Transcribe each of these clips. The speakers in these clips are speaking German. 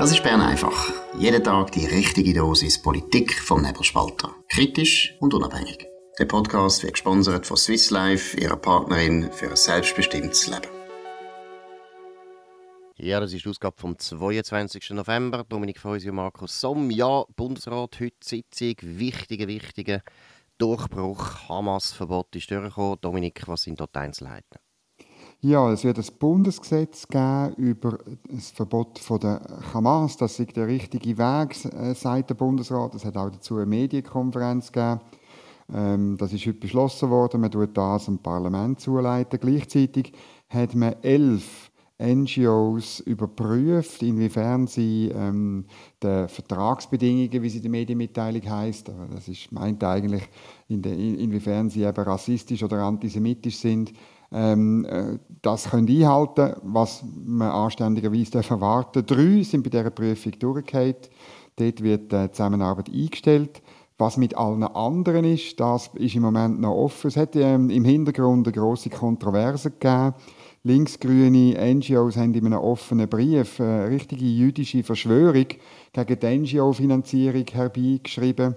Das ist Bern einfach. Jeden Tag die richtige Dosis Politik vom Nebelspalter. Kritisch und unabhängig. Der Podcast wird gesponsert von Swiss Life, ihrer Partnerin für ein selbstbestimmtes Leben. Ja, das ist die Ausgabe vom 22. November. Dominik Feusi und Markus Somm. Ja, Bundesrat, heute Sitzung. Wichtige, wichtige Durchbruch. Hamas-Verbot ist durchgekommen. Dominik, was sind dort die Einzelheiten? Ja, es wird ein Bundesgesetz geben über das Verbot von der Hamas. Das ist der richtige Weg, äh, sagt der Bundesrat. Es hat auch dazu eine Medienkonferenz gegeben. Ähm, das ist heute beschlossen worden. Man tut das dem Parlament zuleiten. Gleichzeitig hat man elf NGOs überprüft, inwiefern sie ähm, die Vertragsbedingungen, wie sie in der Medienmitteilung heißt, das ist, meint eigentlich, in de, in, inwiefern sie eben rassistisch oder antisemitisch sind, ähm, äh, das können einhalten, was man anständigerweise erwarten. Drei sind bei dieser Prüfung durchgefallen. Dort wird die Zusammenarbeit eingestellt. Was mit allen anderen ist, das ist im Moment noch offen. Es hat ähm, im Hintergrund eine grosse Kontroverse gegeben. Linksgrüne NGOs haben in einem offenen Brief eine richtige jüdische Verschwörung gegen die NGO-Finanzierung herbeigeschrieben.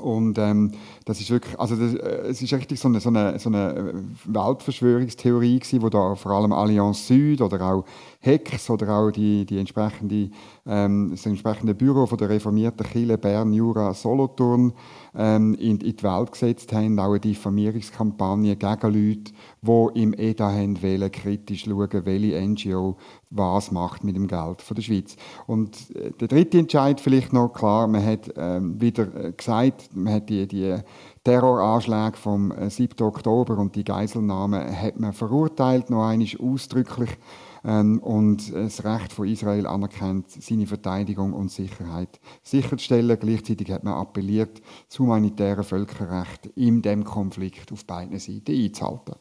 Und ähm, das ist wirklich, also das, äh, es ist richtig so eine, so eine, so eine Weltverschwörungstheorie gewesen, wo da vor allem Allianz Süd oder auch Hex oder auch die, die entsprechende, ähm, das entsprechende Büro von der reformierten Kirche Bern, Jura, Solothurn ähm, in, in, die Welt gesetzt haben, auch eine Diffamierungskampagne gegen Leute, die im EDA haben wollen, kritisch schauen, welche NGO was macht mit dem Geld von der Schweiz. Und äh, der dritte Entscheid vielleicht noch, klar, man hat ähm, wieder äh, gesagt, man hat die, die Terroranschläge vom 7. Äh, Oktober und die Geiselnahme hat man verurteilt, noch einmal ausdrücklich und das Recht von Israel anerkennt, seine Verteidigung und Sicherheit sicherzustellen. Gleichzeitig hat man appelliert, das humanitäre Völkerrecht in dem Konflikt auf beiden Seiten einzuhalten.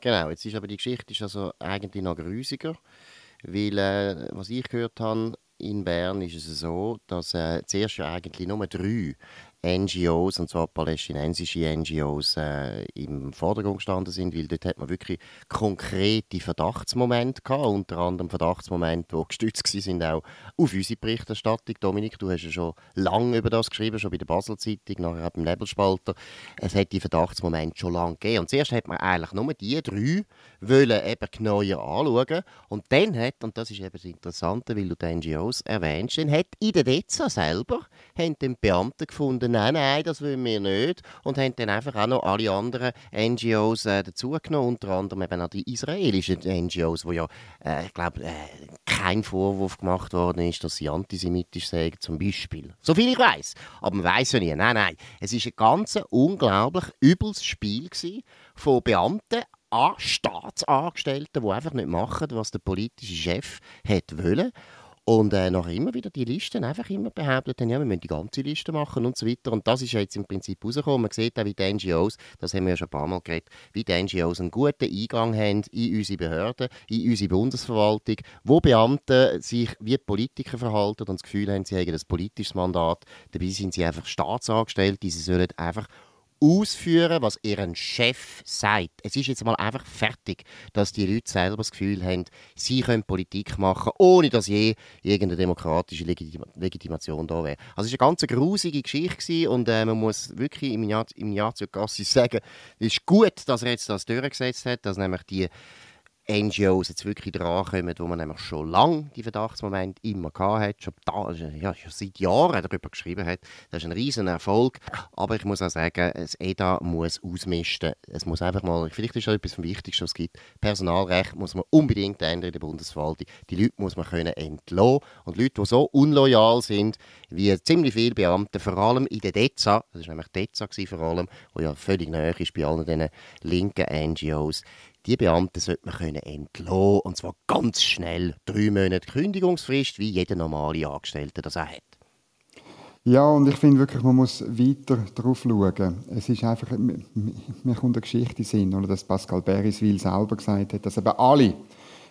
Genau, jetzt ist aber die Geschichte ist also eigentlich noch grusiger, weil, äh, was ich gehört habe, in Bern ist es so, dass äh, zuerst eigentlich nur drei NGOs, und zwar palästinensische NGOs, äh, im Vordergrund gestanden sind, weil dort hat man wirklich konkrete Verdachtsmomente gehabt, unter anderem Verdachtsmomente, die gestützt sind auch auf unsere Berichterstattung. Dominik, du hast ja schon lange über das geschrieben, schon bei der Basel-Zeitung, nachher auch beim Nebelspalter. Es hat die Verdachtsmomente schon lange gegeben. Und zuerst hat man eigentlich nur die drei wollen eben genauer anschauen und dann hat, und das ist eben das Interessante, weil du die NGOs erwähnst, dann hat in der DEZA selber haben den Beamten gefunden, nein, nein, das wollen wir nicht. Und haben dann einfach auch noch alle anderen NGOs äh, dazugenommen, unter anderem eben auch die israelischen NGOs, wo ja, äh, ich glaube, äh, kein Vorwurf gemacht worden ist, dass sie antisemitisch sind, zum Beispiel. So viel ich weiß. Aber man weiß ja nie. Nein, nein. Es war ein ganz unglaublich übles Spiel von Beamten, an Staatsangestellten, die einfach nicht machen, was der politische Chef wollte. Und äh, nachher immer wieder die Listen einfach immer behauptet haben, ja, wir müssen die ganze Liste machen und so weiter. Und das ist jetzt im Prinzip rausgekommen. Man sieht auch, wie die NGOs, das haben wir ja schon ein paar Mal geredet, wie die NGOs einen guten Eingang haben in unsere Behörden, in unsere Bundesverwaltung, wo Beamte sich wie Politiker verhalten und das Gefühl haben, sie haben ein politisches Mandat. Dabei sind sie einfach Staatsangestellte, sie sollen einfach ausführen, was ihren Chef sagt. Es ist jetzt mal einfach fertig, dass die Leute selber das Gefühl haben, sie können Politik machen, ohne dass je irgendeine demokratische Legitima Legitimation da wäre. Also es war eine ganz grusige Geschichte und äh, man muss wirklich im Jahr, im Jahr zu Gassis sagen, es ist gut, dass er jetzt das durchgesetzt hat, dass nämlich die NGOs jetzt wirklich drankommen, wo man nämlich schon lange die Verdachtsmomente immer hat, schon, da, ja, schon seit Jahren darüber geschrieben hat. Das ist ein riesen Erfolg. Aber ich muss auch sagen, das EDA muss ausmisten. Es muss einfach mal, vielleicht ist das etwas vom Wichtigsten, was es gibt. Personalrecht muss man unbedingt ändern in der Bundesverwaltung. Die Leute muss man können entlassen. Und Leute, die so unloyal sind, wie ziemlich viele Beamte, vor allem in der DEZA, das war nämlich DEZA vor allem, wo ja völlig nahe ist bei allen diesen linken NGOs, die Beamten sollte man können entlassen und zwar ganz schnell. Drei Monate Kündigungsfrist, wie jeder normale Angestellte das auch hat. Ja, und ich finde wirklich, man muss weiter darauf schauen. Es ist einfach, mir kommt eine Geschichte Sinn, oder dass Pascal Beriswil selber gesagt hat, dass eben alle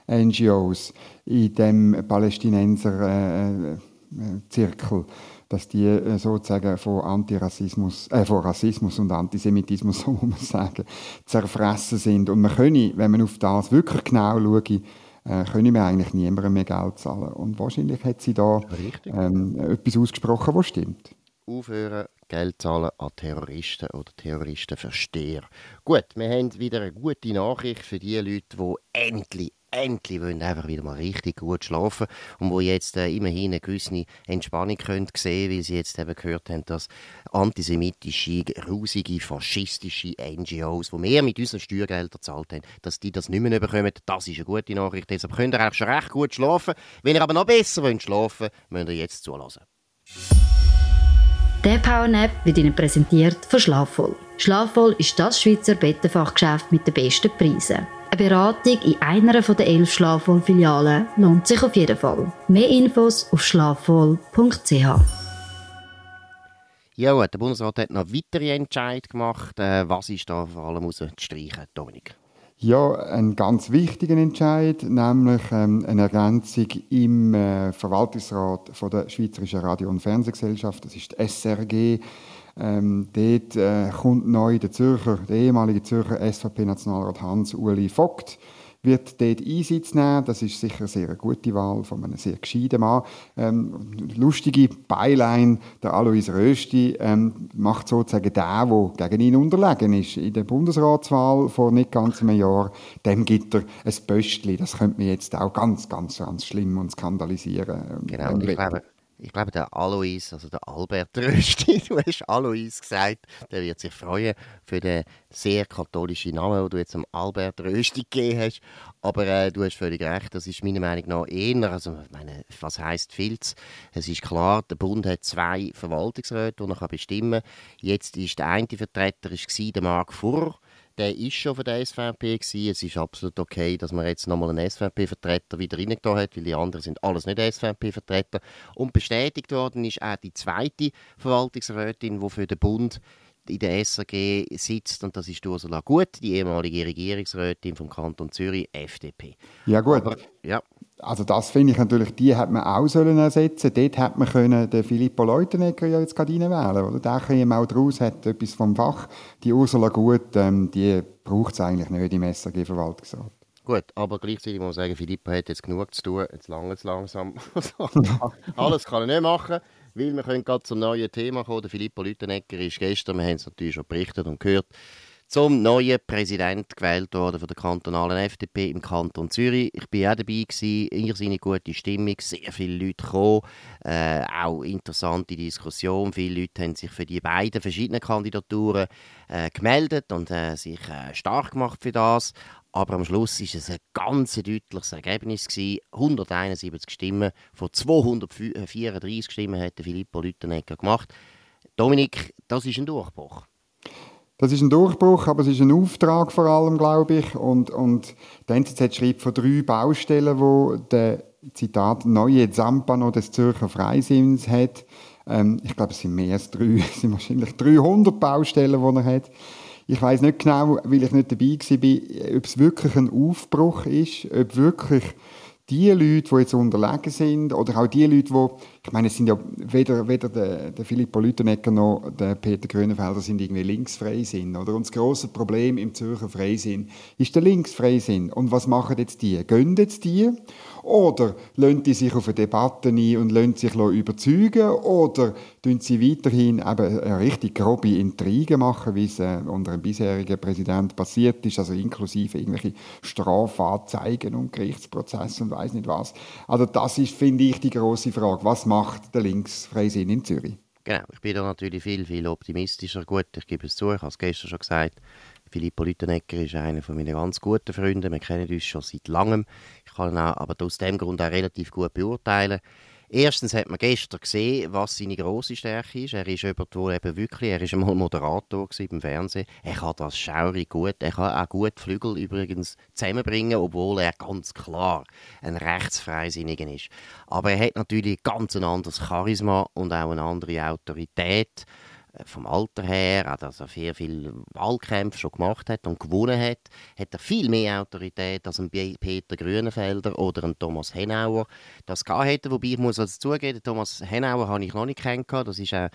NGOs in dem Palästinenser-Zirkel äh, äh, dass die äh, sozusagen von Antirassismus, äh, von Rassismus und Antisemitismus, so muss man sagen, zerfressen sind. Und man könne, wenn man auf das wirklich genau schaue, äh, können wir eigentlich niemandem mehr Geld zahlen. Und wahrscheinlich hat sie da ähm, etwas ausgesprochen, was stimmt. Aufhören, Geld zahlen an Terroristen oder Terroristenversteher. Gut, wir haben wieder eine gute Nachricht für die Leute, die endlich, endlich wollen einfach wieder mal richtig gut schlafen und wo jetzt äh, immerhin eine gewisse Entspannung können sehen, weil sie jetzt eben gehört haben, dass antisemitische, grusige, faschistische NGOs, die wir mit unseren Steuergeldern gezahlt haben, dass die das nicht mehr bekommen. Das ist eine gute Nachricht. Deshalb könnt ihr auch schon recht gut schlafen. Wenn ihr aber noch besser wollt schlafen müsst ihr jetzt zulassen. Der Powernap wird Ihnen präsentiert von Schlafvoll. Schlafvoll ist das Schweizer Bettenfachgeschäft mit den besten Preisen. Eine Beratung in einer der elf Schlafvoll-Filialen lohnt sich auf jeden Fall. Mehr Infos auf schlafvoll.ch. Ja, der Bundesrat hat noch weitere Entscheidungen gemacht. Äh, was ist da vor allem zu streichen, Dominik? Ja, ein ganz wichtiger Entscheid, nämlich ähm, eine Ergänzung im äh, Verwaltungsrat von der Schweizerischen Radio- und Fernsehgesellschaft, das ist die SRG. Ähm, dort äh, kommt neu der Zürcher, der ehemalige Zürcher SVP-Nationalrat Hans-Uli Vogt wird dort Einsitz nehmen. Das ist sicher eine sehr gute Wahl von einem sehr gescheiten Mann. Ähm, lustige Beilein, der Alois Rösti ähm, macht sozusagen der, der gegen ihn unterlegen ist. In der Bundesratswahl vor nicht ganz einem Jahr, dem gibt er ein Pöstchen. Das könnte man jetzt auch ganz, ganz, ganz schlimm und skandalisieren. Ähm, genau, ich glaube, ich glaube, der Alois, also der Albert Rösti, du hast Alois gesagt, der wird sich freuen für den sehr katholischen Namen, den du jetzt am Albert Rösti gegeben hast. Aber äh, du hast völlig recht, das ist meiner Meinung nach eher, also meine, was heisst Filz? Es ist klar, der Bund hat zwei Verwaltungsräte, die er bestimmen kann. Jetzt ist der eine Vertreter war der Marc Furr, der ist schon von der SVP gewesen. Es ist absolut okay, dass man jetzt nochmal einen SVP-Vertreter wieder reingetan hat, weil die anderen sind alles nicht SVP-Vertreter. Und bestätigt worden ist auch die zweite Verwaltungsrätin, die für den Bund in der SRG sitzt und das ist Ursula Gut, die ehemalige Regierungsrätin vom Kanton Zürich, FDP. Ja gut. Aber, ja. Also das finde ich natürlich, die hätte man auch sollen ersetzen. Dort hätte man können den Filippo Leutenegger ja jetzt gerade reinwählen, oder? Der käme auch draus, hat etwas vom Fach. Die Ursula Gut, ähm, die braucht es eigentlich nicht im SRG-Verwaltungsrat. Gut, aber gleichzeitig muss man sagen, Filippo hat jetzt genug zu tun, jetzt lange es langsam. Alles kann er nicht machen. Weil wir können gerade zum neuen Thema kommen. Der Filippo Lütenegger ist gestern, wir haben es natürlich schon berichtet und gehört, zum neuen Präsident gewählt worden von der kantonalen FDP im Kanton Zürich. Ich war auch dabei gewesen, irrsinnig gute Stimmung, sehr viele Leute gekommen, äh, auch interessante Diskussion. Viele Leute haben sich für die beiden verschiedenen Kandidaturen äh, gemeldet und äh, sich äh, stark gemacht für das. Aber am Schluss war es ein ganz deutliches Ergebnis. 171 Stimmen von 234 Stimmen hat Filippo Lüttenegger gemacht. Dominik, das ist ein Durchbruch. Das ist ein Durchbruch, aber es ist ein Auftrag vor allem, glaube ich. Und, und der NZZ schreibt von drei Baustellen, wo der Zitat neue Zampano des Zürcher Freisinns hat. Ähm, ich glaube, es sind mehr als drei, es sind wahrscheinlich 300 Baustellen, die er hat. Ich weiß nicht genau, weil ich nicht dabei war, ob es wirklich ein Aufbruch ist, ob wirklich die Leute, die jetzt unterlegen sind, oder auch die Leute, die, ich meine, es sind ja weder, weder der, der Filippo Lütenegger noch der Peter Grünenfelder sind irgendwie linksfreisinn, oder? Und das grosse Problem im Zürcher Freisinn ist der linksfreisinn. Und was machen jetzt die? Gehen jetzt die? Oder lassen die sich auf eine Debatte ein und lassen sich überzeugen? Oder tun sie weiterhin eben eine richtig grobe Intrigen machen, wie es äh, unter dem bisherigen Präsident passiert ist, also inklusive irgendwelche Strafanzeigen und Gerichtsprozesse und weiß nicht was. Also das ist, finde ich, die große Frage. Was macht der Linksfreisinn in Zürich? Genau, ich bin da natürlich viel, viel optimistischer. Gut, ich gebe es zu, ich habe es gestern schon gesagt, Filippo Lütenegger ist einer von meinen ganz guten Freunden. Wir kennen uns schon seit langem. Ich kann ihn auch, aber aus dem Grund auch relativ gut beurteilen. Erstens hat man gestern gesehen, was seine grosse Stärke ist. Er ist jemand, eben wirklich, er ist einmal Moderator im Fernsehen. Er kann das schaurig gut. Er kann auch gut Flügel übrigens zusammenbringen, obwohl er ganz klar ein Rechtsfreisinniger ist. Aber er hat natürlich ganz ein anderes Charisma und auch eine andere Autorität vom Alter her, auch dass er sehr viel Wahlkämpfe schon gemacht hat und gewonnen hat, hat er viel mehr Autorität als ein Peter Grünenfelder oder ein Thomas Henauer das hätte. Wobei ich muss also zugeben, Thomas Henauer habe ich noch nicht kennengelernt. Das ist, äh,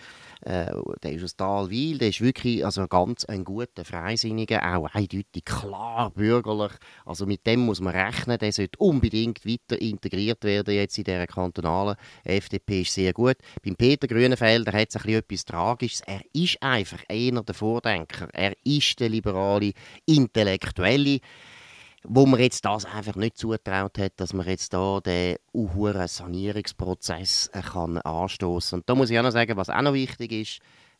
der ist aus Talwil, der ist wirklich also ganz ein guter Freisinniger, auch eindeutig klar bürgerlich. Also mit dem muss man rechnen. Der sollte unbedingt weiter integriert werden jetzt in dieser kantonalen FDP ist sehr gut. Beim Peter Grünenfelder hat es etwas Tragisches. Er ist einfach einer der Vordenker. Er ist der liberale Intellektuelle wo man jetzt das einfach nicht zutraut hat, dass man jetzt da den uhuren Sanierungsprozess äh, kann anstoßen. Und da muss ich auch noch sagen, was auch noch wichtig ist,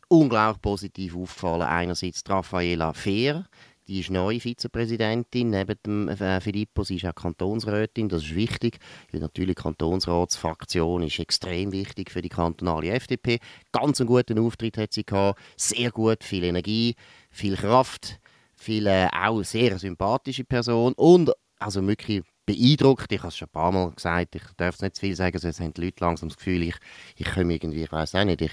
unglaublich positiv aufgefallen. Einerseits Raffaela Fehr, die ist neue Vizepräsidentin neben dem äh, Filippo. Sie ist auch Kantonsrätin, das ist wichtig, weil natürlich die Kantonsratsfraktion ist extrem wichtig für die kantonale FDP. Ganz einen guten Auftritt hat sie gehabt, sehr gut, viel Energie, viel Kraft, viele auch sehr sympathische Person und also wirklich beeindruckt. Ich habe es schon ein paar Mal gesagt, ich darf es nicht zu viel sagen, sonst haben die Leute langsam das Gefühl, ich, ich komme irgendwie, ich weiß auch nicht, ich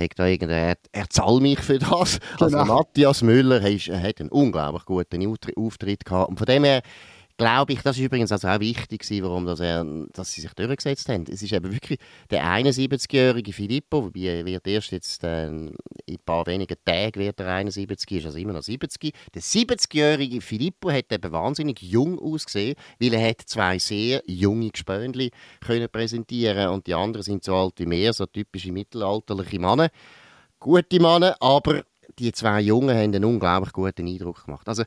hat da irgendein, er zahlt mich für das. Also genau. Also Matthias Müller hat, hat einen unglaublich guten Auftritt gehabt. Und von dem her glaube ich, das ist übrigens also auch wichtig warum das er, dass sie sich durchgesetzt haben. Es ist eben wirklich der 71-jährige Filippo, wobei er wird erst jetzt äh, in ein paar wenigen Tagen wird er 71, ist also immer noch 70. Der 70-jährige Filippo hat eben wahnsinnig jung ausgesehen, weil er hat zwei sehr junge Gespönli können präsentieren und die anderen sind so alt wie mehr, so typische mittelalterliche Männer. Gute Männer, aber die zwei Jungen haben einen unglaublich guten Eindruck gemacht. Also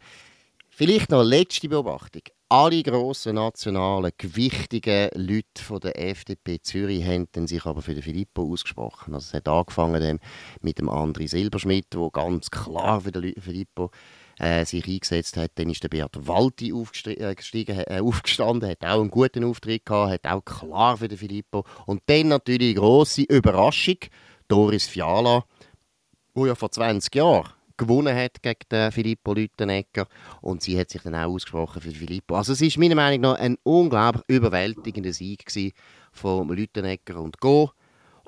Vielleicht noch eine letzte Beobachtung. Alle grossen nationalen, gewichtigen Leute von der FDP Zürich haben sich aber für den Filippo ausgesprochen. Also es hat angefangen mit dem André Silberschmidt, der ganz klar für den Filippo äh, sich eingesetzt hat. Dann ist der Beat Walti äh, äh, aufgestanden, hat auch einen guten Auftritt gehabt, hat auch klar für den Filippo. Und dann natürlich die grosse Überraschung, Doris Fiala, wo ja vor 20 Jahren gewonnen hat gegen den Filippo Lüttenegger und sie hat sich dann auch ausgesprochen für Filippo. Also es ist meiner Meinung nach ein unglaublich überwältigender Sieg von Lüttenegger und Go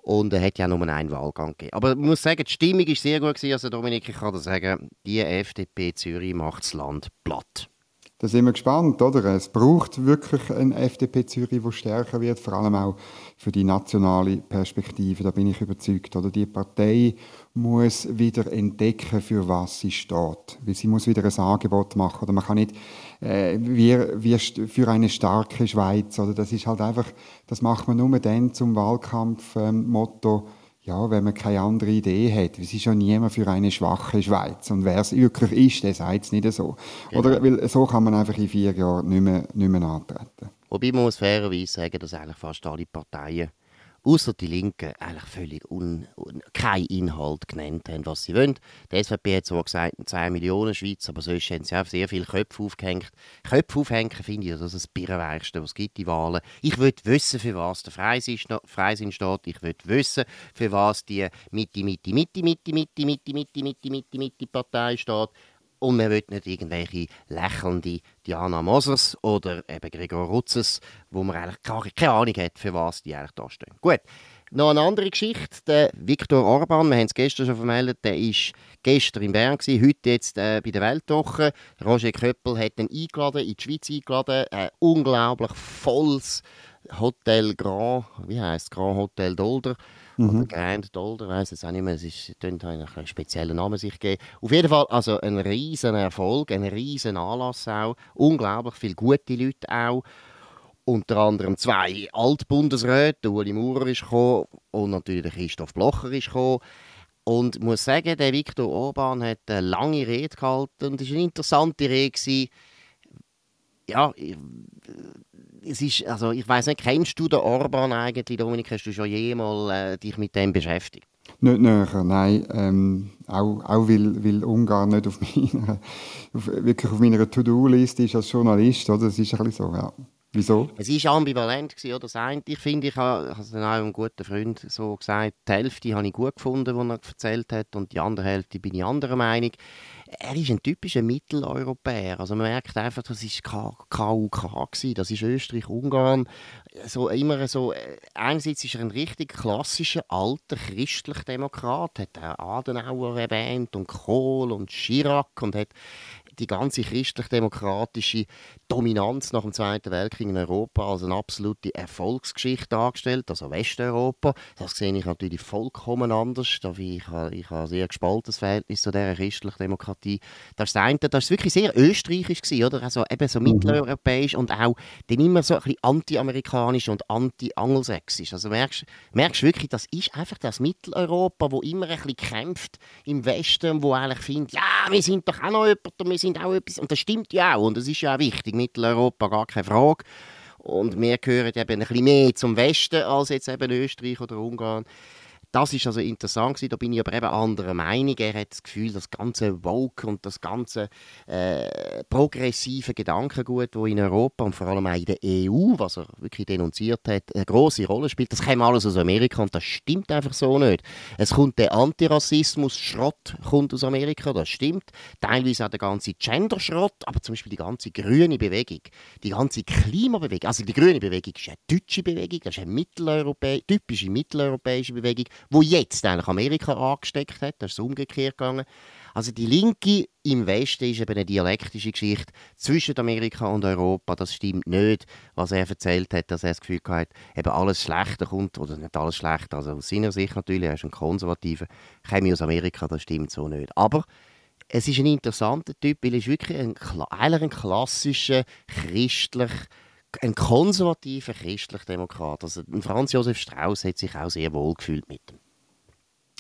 und er hat ja nur einen Wahlgang gegeben. Aber ich muss sagen, die Stimmung war sehr gut Also Dominik, ich kann sagen, die FDP Zürich macht das Land platt. Da sind wir gespannt, oder? Es braucht wirklich ein FDP Zürich, wo stärker wird, vor allem auch für die nationale Perspektive. Da bin ich überzeugt, oder? Die Partei muss wieder entdecken, für was sie steht. Weil sie muss wieder ein Angebot machen. Oder man kann nicht, äh, wir, wir für eine starke Schweiz, oder? Das ist halt einfach, das macht man nur dann zum Wahlkampfmotto, ähm, ja, wenn man keine andere Idee hat. Es ist ja niemand für eine schwache Schweiz. Und wer es wirklich ist, der sagt es nicht so. Genau. Oder, weil so kann man einfach in vier Jahren nicht mehr, nicht mehr antreten. Wobei man muss fairerweise sagen, dass eigentlich fast alle Parteien außer die Linken eigentlich völlig un, un, keinen Inhalt genannt haben, was sie wollen. Die SVP hat zwar gesagt, 2 Millionen Schweiz, aber sonst haben sie auch sehr viele Köpfe aufgehängt. Köpfe aufhängen finde ich das ist das Birrenweichste, was es gibt, die Wahlen. Ich will wissen, für was der Freisinn, steht. Ich will wissen, für was die Mitte, Mitte, Mitte, Mitte, Mitte, Mitte, Mitte, Mitte, Mitte, Mitte Partei steht. Und man will nicht irgendwelche lächelnde Diana Mosers oder eben Gregor Rutzes, wo man eigentlich keine Ahnung hat, für was die eigentlich da stehen. Gut, noch eine andere Geschichte. Der Viktor Orban, wir haben es gestern schon vermeldet, der war gestern in Bern, gewesen, heute jetzt äh, bei der Weltwoche. Roger Köppel hat ihn eingeladen, in die Schweiz eingeladen. Ein unglaublich volles Hotel Grand, wie heißt Grand Hotel Dolder mhm. oder Grand Dolder, weiß jetzt auch nicht mehr, es ist, einen speziellen Namen sich gegeben. Auf jeden Fall also ein riesen Erfolg, ein riesen Anlass auch, unglaublich viele gute Leute auch. Unter anderem zwei Altbundesräte, Uli Maurer ist gekommen und natürlich Christoph Blocher ist gekommen. Und ich muss sagen, der Viktor Orban hat eine lange Rede gehalten und es war eine interessante Rede. Ja, es ist, also ich weiß nicht, kennst du den Orban eigentlich, Dominik? Hast du schon jemals äh, dich mit dem beschäftigt? Nicht näher, nein. Ähm, auch auch weil, weil Ungarn nicht auf meiner, auf, wirklich auf meiner To-Do-Liste ist als Journalist. Oder? Das ist ein bisschen so, ja. Wieso? Es war ambivalent. Gewesen, oder? Das eine, ich finde, ich habe es auch einem guten Freund so gesagt, die Hälfte habe ich gut gefunden, was er erzählt hat, und die andere Hälfte bin ich anderer Meinung. Er ist ein typischer Mitteleuropäer. Also man merkt einfach, das ist KUK das ist Österreich, Ungarn. So immer so, äh, einerseits ist er ein richtig klassischer, alter, christlicher Demokrat, hat er Adenauer erwähnt und Kohl und Chirac und hat die ganze christlich-demokratische Dominanz nach dem Zweiten Weltkrieg in Europa als eine absolute Erfolgsgeschichte dargestellt, also Westeuropa. Das sehe ich natürlich vollkommen anders. Ich habe, ich habe ein sehr gespaltenes Verhältnis zu dieser christlichen Demokratie. Das ist das eine, das ist wirklich sehr österreichisch gewesen, oder? Also eben so mhm. mitteleuropäisch und auch dann immer so ein bisschen anti-amerikanisch und anti-angelsächsisch. Also merkst, merkst wirklich, das ist einfach das Mitteleuropa, wo immer ein bisschen kämpft im Westen, wo eigentlich findet, ja, wir sind doch auch noch jemand, wir sind auch etwas, und das stimmt ja auch, und das ist ja auch wichtig, Mitteleuropa, gar keine Frage. Und wir gehören eben ein bisschen mehr zum Westen als jetzt eben Österreich oder Ungarn. Das ist also interessant gewesen. Da bin ich aber eben anderer Meinung. Er hat das Gefühl, das ganze Woke und das ganze äh, progressive Gedankengut, das in Europa und vor allem auch in der EU, was er wirklich denunziert hat, eine große Rolle spielt. Das kommt alles aus Amerika und das stimmt einfach so nicht. Es kommt der Antirassismus, Schrott kommt aus Amerika, das stimmt. Teilweise auch der ganze Gender-Schrott, aber zum Beispiel die ganze grüne Bewegung, die ganze Klimabewegung. Also die grüne Bewegung ist eine deutsche Bewegung, das ist eine mitteleuropä typische mitteleuropäische Bewegung wo jetzt eigentlich Amerika angesteckt hat. Das ist umgekehrt gegangen. Also die Linke im Westen ist eben eine dialektische Geschichte zwischen Amerika und Europa. Das stimmt nicht, was er erzählt hat, dass er das Gefühl hat, eben alles Schlechte kommt, oder nicht alles Schlechte, also aus seiner Sicht natürlich, er ist ein Konservativer, käme aus Amerika, das stimmt so nicht. Aber es ist ein interessanter Typ, weil er ist wirklich ein, eigentlich ein klassischer, christlich, ein konservativer christlich-demokrat. Also Franz Josef Strauß hat sich auch sehr wohl gefühlt mit ihm.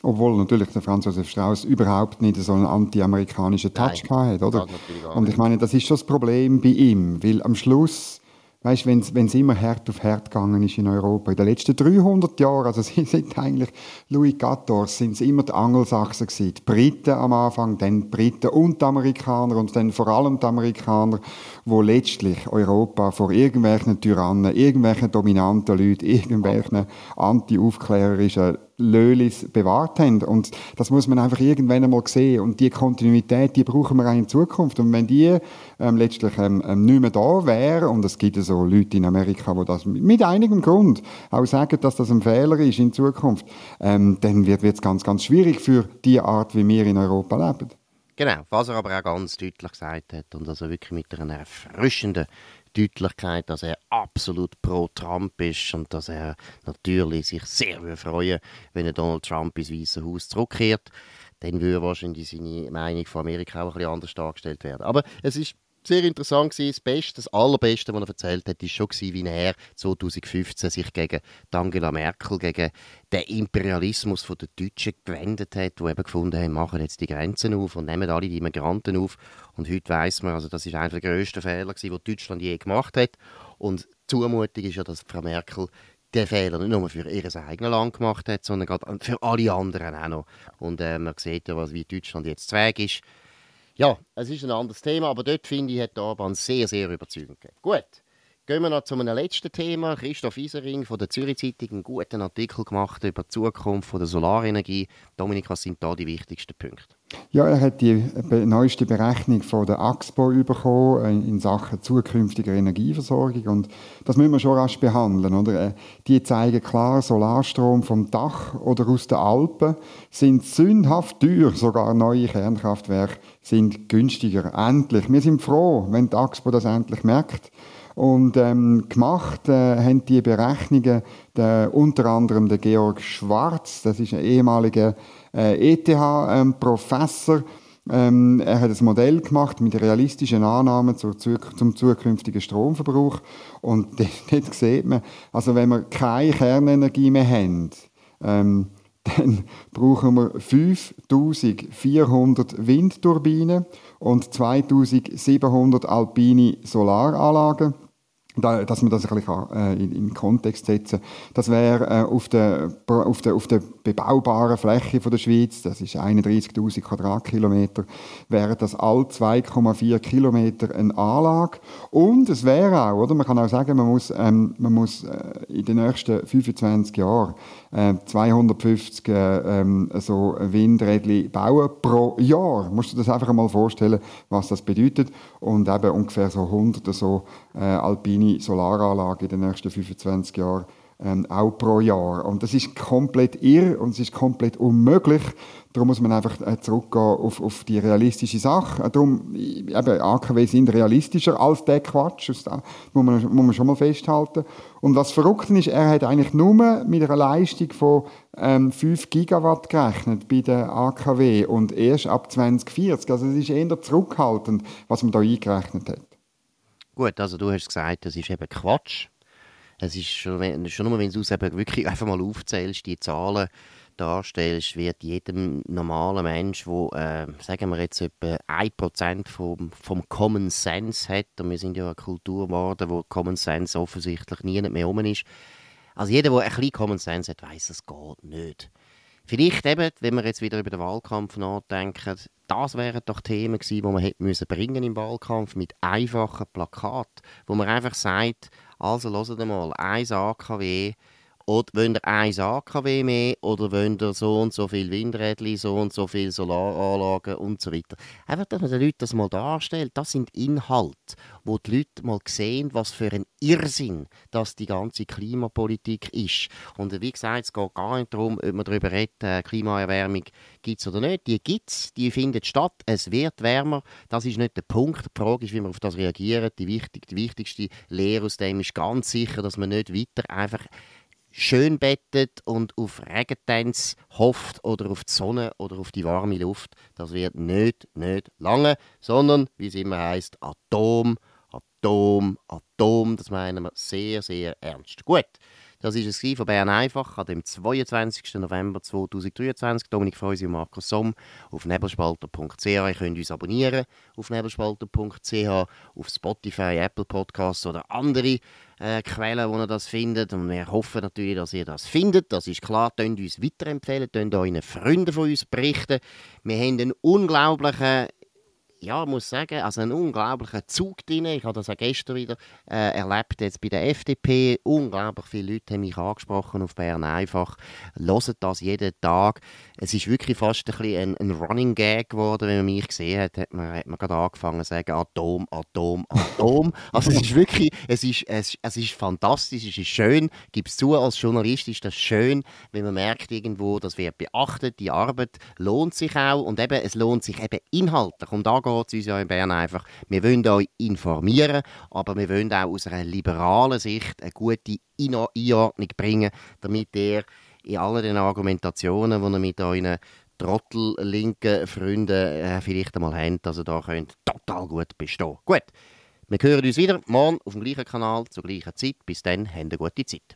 Obwohl natürlich der Franz Josef Strauß überhaupt nicht so einen anti-amerikanischen Touch Nein, hatte, oder? Und ich meine, das ist schon das Problem bei ihm, weil am Schluss Weißt, wenn es immer Herd auf Herd gegangen ist in Europa, in den letzten 300 Jahren, also sie sind eigentlich Louis XIV, sind es immer die Angelsachsen gewesen, die Briten am Anfang, dann die Briten und die Amerikaner und dann vor allem die Amerikaner, wo letztlich Europa vor irgendwelchen Tyrannen, irgendwelchen dominanten Leuten, irgendwelchen anti-aufklärerischen Lölis bewahrt haben. Und das muss man einfach irgendwann einmal sehen. Und die Kontinuität, die brauchen wir auch in Zukunft. Und wenn die ähm, letztlich ähm, ähm, nicht mehr da wäre, und es gibt so Leute in Amerika, die das mit einigem Grund auch sagen, dass das ein Fehler ist in Zukunft, ähm, dann wird es ganz, ganz schwierig für die Art, wie wir in Europa leben. Genau, was er aber auch ganz deutlich gesagt hat und also wirklich mit einer erfrischenden Deutlichkeit, dass er absolut pro Trump ist und dass er natürlich sich sehr freuen wenn er Donald Trump ins Weiße Haus zurückkehrt. Dann würde wahrscheinlich seine Meinung von Amerika auch ein bisschen anders dargestellt werden. Aber es ist sehr interessant gewesen. Das Beste, das Allerbeste, was er erzählt hat, war schon gewesen, wie er 2015 sich gegen Angela Merkel, gegen den Imperialismus der Deutschen gewendet hat, wo eben gefunden haben, machen jetzt die Grenzen auf und nehmen alle die Immigranten auf. Und heute weiß man, also das ist einer der grössten Fehler gewesen, die Deutschland je gemacht hat. Und Zumutung ist ja, dass Frau Merkel den Fehler nicht nur für ihr eigenes Land gemacht hat, sondern für alle anderen auch noch. Und äh, man sieht ja, wie Deutschland jetzt Zweig ist. Ja, es ist ein anderes Thema, aber dort finde ich, hat Orban sehr, sehr überzeugend gegeben. Gut, gehen wir noch zu einem letzten Thema. Christoph Isering von der Zürich Zeitung einen guten Artikel gemacht über die Zukunft der Solarenergie. Dominik, was sind da die wichtigsten Punkte? Ja, er hat die neueste Berechnung von der AXPO bekommen äh, in Sachen zukünftiger Energieversorgung und das müssen wir schon rasch behandeln, oder? Äh, die zeigen klar, Solarstrom vom Dach oder aus den Alpen sind sündhaft teuer, sogar neue Kernkraftwerke sind günstiger. Endlich. Wir sind froh, wenn die AXPO das endlich merkt. Und ähm, gemacht äh, haben die Berechnungen der, unter anderem der Georg Schwarz, das ist ein ehemaliger äh, ETH-Professor. Ähm, er hat ein Modell gemacht mit realistischen Annahmen zur, zum zukünftigen Stromverbrauch. Und dort sieht man, also wenn wir keine Kernenergie mehr haben, ähm, dann brauchen wir 5400 Windturbinen und 2700 alpine Solaranlagen. Dass man das ein bisschen äh, in, in Kontext setzen kann. Das wäre äh, auf, der, auf, der, auf der bebaubaren Fläche von der Schweiz, das ist 31'000 Quadratkilometer, wäre das all 2,4 Kilometer eine Anlage. Und es wäre auch, oder, man kann auch sagen, man muss, ähm, man muss äh, in den nächsten 25 Jahren 250 äh, ähm, so Windräder bauen pro Jahr. Musst du dir das einfach mal vorstellen, was das bedeutet. Und eben ungefähr so 100 so äh, alpine Solaranlagen in den nächsten 25 Jahren ähm, auch pro Jahr. Und das ist komplett irr und es ist komplett unmöglich. Darum muss man einfach äh, zurückgehen auf, auf die realistische Sache. Äh, darum, eben, AKW sind realistischer als der Quatsch. Das muss man, muss man schon mal festhalten. Und was verrückt ist, er hat eigentlich nur mit einer Leistung von ähm, 5 Gigawatt gerechnet bei der AKW und erst ab 2040. Also es ist eher zurückhaltend, was man da eingerechnet hat. Gut, also du hast gesagt, das ist eben Quatsch. Es ist schon, schon nur, wenn du es eben wirklich einfach mal aufzählst, die Zahlen darstellst, wird jedem normalen Mensch, der, äh, sagen wir jetzt, etwa 1% vom, vom Common Sense hat, und wir sind ja eine Kultur geworden, wo Common Sense offensichtlich nie mehr um ist, also jeder, der ein bisschen Common Sense hat, weiß, es geht nicht. Vielleicht eben, wenn wir jetzt wieder über den Wahlkampf nachdenken, das wären doch Themen gewesen, die man hätte müssen bringen im Wahlkampf mit einfachen Plakaten, wo man einfach sagt, also hört mal, 1 AKW oder wollt ihr 1 AKW mehr oder wollt ihr so und so viel Windräder, so und so viele Solaranlagen und so weiter. Einfach, dass man den Leuten das mal darstellt, das sind Inhalte, wo die Leute mal sehen, was für ein Irrsinn das die ganze Klimapolitik ist. Und wie gesagt, es geht gar nicht darum, ob man darüber redet, äh, Klimaerwärmung gibt es oder nicht. Die gibt es, die findet statt, es wird wärmer, das ist nicht der Punkt. Die Frage ist, wie man auf das reagiert. Die, wichtig, die wichtigste Lehre aus dem ist ganz sicher, dass man nicht weiter einfach schön bettet und auf Regentänze hofft oder auf die Sonne oder auf die warme Luft. Das wird nicht, nicht lange, sondern, wie es immer heißt, Atom, Atom, Atom. Das meinen wir sehr, sehr ernst. Gut. Das war es von Bern einfach an dem 22. November 2023. Dominik Feusi und Markus Somm auf nebelspalter.ch. Ihr könnt uns abonnieren auf nebelspalter.ch, auf Spotify, Apple Podcasts oder andere äh, Quellen, wo ihr das findet. Und wir hoffen natürlich, dass ihr das findet. Das ist klar. Könnt uns weiterempfehlen, könnt euren Freunden von uns berichten. Wir haben einen unglaublichen ja, ich muss sagen, also ein unglaublicher Zug drin. Ich habe das auch gestern wieder äh, erlebt, jetzt bei der FDP. Unglaublich viele Leute haben mich angesprochen auf Bern einfach. Hören das jeden Tag. Es ist wirklich fast ein, bisschen ein, ein Running Gag geworden, wenn man mich gesehen hat, hat man, hat man gerade angefangen zu sagen, Atom, Atom, Atom. also es ist wirklich, es ist, es, es ist fantastisch, es ist schön. Gib es zu, als Journalist ist das schön, wenn man merkt irgendwo, das wird beachtet, die Arbeit lohnt sich auch und eben, es lohnt sich eben inhaltlich. Um da geht geht es uns ja in Bern einfach, wir wollen euch informieren, aber wir wollen auch aus einer liberalen Sicht eine gute Einordnung bringen, damit ihr in allen den Argumentationen, die ihr mit euren trottellinken Freunden äh, vielleicht einmal habt, also da könnt total gut bestehen. Gut, wir hören uns wieder morgen auf dem gleichen Kanal zur gleichen Zeit. Bis dann, habt eine gute Zeit.